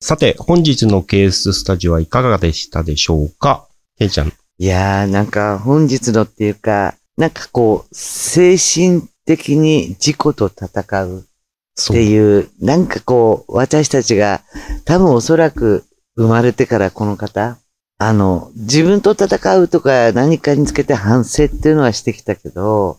さて、本日のケーススタジオはいかがでしたでしょうか？ケイちゃん。いやー、なんか本日のっていうか、なんかこう、精神的に自己と戦うっていう、なんかこう、私たちが多分おそらく生まれてからこの方、あの、自分と戦うとか何かにつけて反省っていうのはしてきたけど、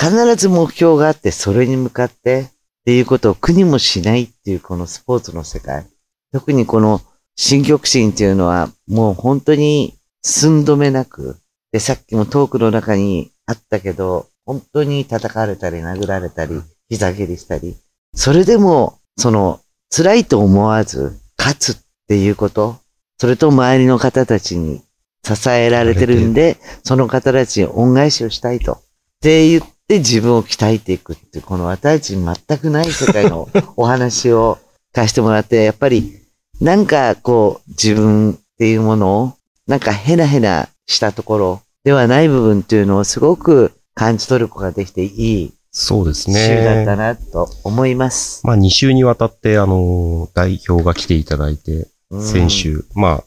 必ず目標があってそれに向かってっていうことを苦にもしないっていうこのスポーツの世界。特にこの新極心っていうのはもう本当に寸止めなく、で、さっきもトークの中にあったけど、本当に叩かれたり殴られたり、膝蹴りしたり、それでも、その、辛いと思わず、勝つっていうこと、それと周りの方たちに支えられてるんで、その方たちに恩返しをしたいと。って言って自分を鍛えていくっていう、この私たちに全くない世界の お話を貸してもらって、やっぱり、なんかこう、自分っていうものを、なんかヘナヘナしたところではない部分っていうのをすごく感じ取ることができていいそうです週だったね。なと思います。まあ、2週にわたって、あの、代表が来ていただいて、うん選手、まあ、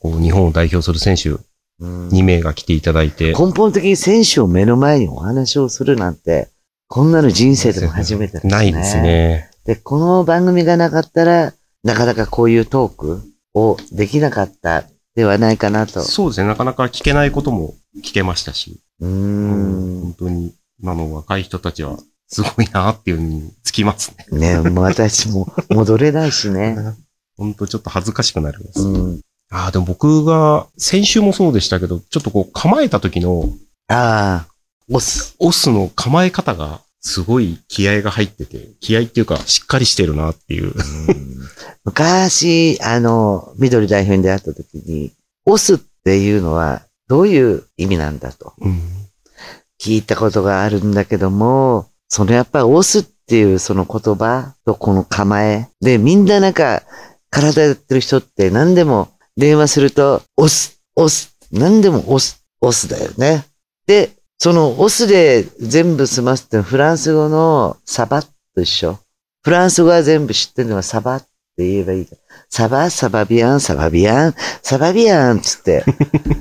こう日本を代表する選手うん2名が来ていただいて、根本的に選手を目の前にお話をするなんて、こんなの人生でも初めてですね。ないです。ね。で、この番組がなかったら、なかなかこういうトークをできなかったではないかなと。そうですね。なかなか聞けないことも聞けましたし、うーん。本当に今の若い人たちはすごいなっていうのにつきますね。ね、もう私も戻れないしね。本当ちょっと恥ずかしくなるんです。うん。ああ、でも僕が、先週もそうでしたけど、ちょっとこう構えた時のああ、押す。オスの構え方がすごい気合が入ってて、気合っていうかしっかりしてるなっていう。昔、あの、緑代表に出会った時に、押すっていうのはどういう意味なんだとうん聞いたことがあるんだけども、そのやっぱり押すっていうその言葉とこの構え。で、みんななんか、体やってる人って何でも電話すると、押す、押す、何でも押す、押すだよね。で、その押すで全部済ますってフランス語のサバと一緒。フランス語は全部知ってるのはサバって言えばいい。サバ、サバビアン、サバビアン、サバビアンつって。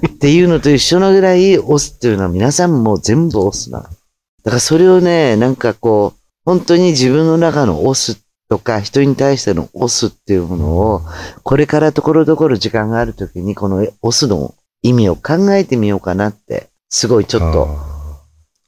っていうのと一緒のぐらい押すっていうのは皆さんも全部押すな。だからそれをね、なんかこう、本当に自分の中の押すとか、人に対しての押すっていうものを、これからところどころ時間があるときに、この押すの意味を考えてみようかなって、すごいちょっとあ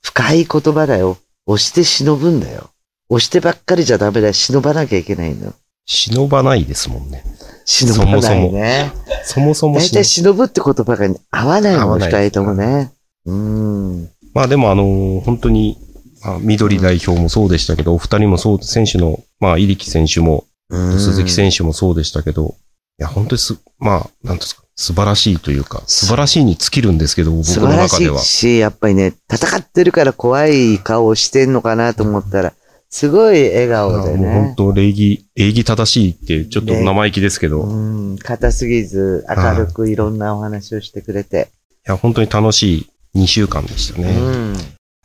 深い言葉だよ。押して忍ぶんだよ。押してばっかりじゃダメだよ。忍ばなきゃいけないの。ー忍ばないですもんね。忍ばないね。そもそも大忍体忍ぶって言葉が合わないもん、合わない二人ともね。うーん。まあでもあのー本当に、まあ、緑代表もそうでしたけど、お二人もそう、選手の、まあ、入木選手も、鈴木選手もそうでしたけど、いや、本当にす、まあ、なんですか、素晴らしいというか、素晴らしいに尽きるんですけど、僕の素晴らし中では。いし、やっぱりね、戦ってるから怖い顔をしてんのかなと思ったら、すごい笑顔でもう本ね。当礼儀、礼儀正しいって、ちょっと生意気ですけど、いうん、硬すぎず、明るくいろんなお話をしてくれて。や、本当に楽しい2週間でしたうね。ん。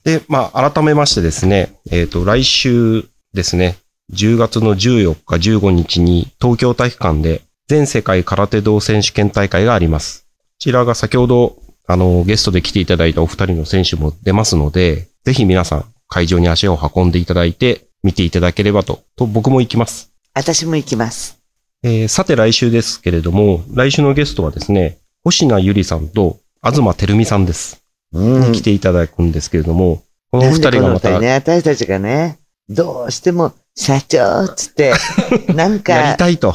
で、まあ、改めましてですね、えっ、と、来週ですね、10月の14日、15日に東京体育館で全世界空手道選手権大会があります。こちらが先ほど、あの、ゲストで来ていただいたお二人の選手も出ますので、ぜひ皆さん会場に足を運んでいただいて見ていただければと、と僕も行きます。私も行きます。えーさて来週ですけれども、来週のゲストはですね、星名ゆりさんと東照美さんです。うん。来ていただくんですけれども、このお二人がまたね、私たちがね、どうしても、社長っつって、なんやりか、たいと。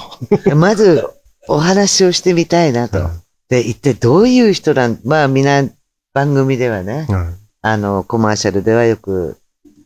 まずお話をしてみたいなと。で、一体どういう人なん、まあみんな番組ではね、はいあの、コマーシャルではよく、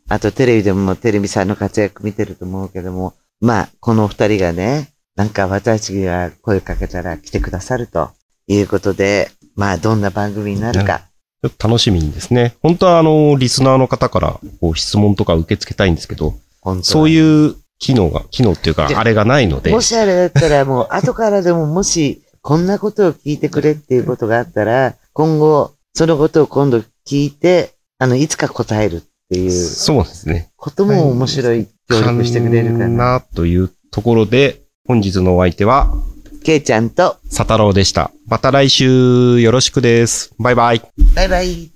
あとテレビでもテレビさんの活躍見てると思うけども、まあ、この二人がね、なんか私たちが声かけたら来てくださるということで、まあ、どんな番組になるか。ちょっと楽しみにですね。本当はあの、リスナーの方からこう質問とか受け付けたいんですけど、そういう機能が、機能っていうか、であれがないので、もしあれだったらもう、後からでももし、こんなことを聞いてくれっていうことがあったら、今後、そのことを今度聞いて、あの、いつか答えるっっていうそうですね。ことも面白い、協力してくれるかな。なというところで、本日のお相手は、けいちゃんと、佐太郎でした。また来週よろしくです。バイバイ。バイバイ。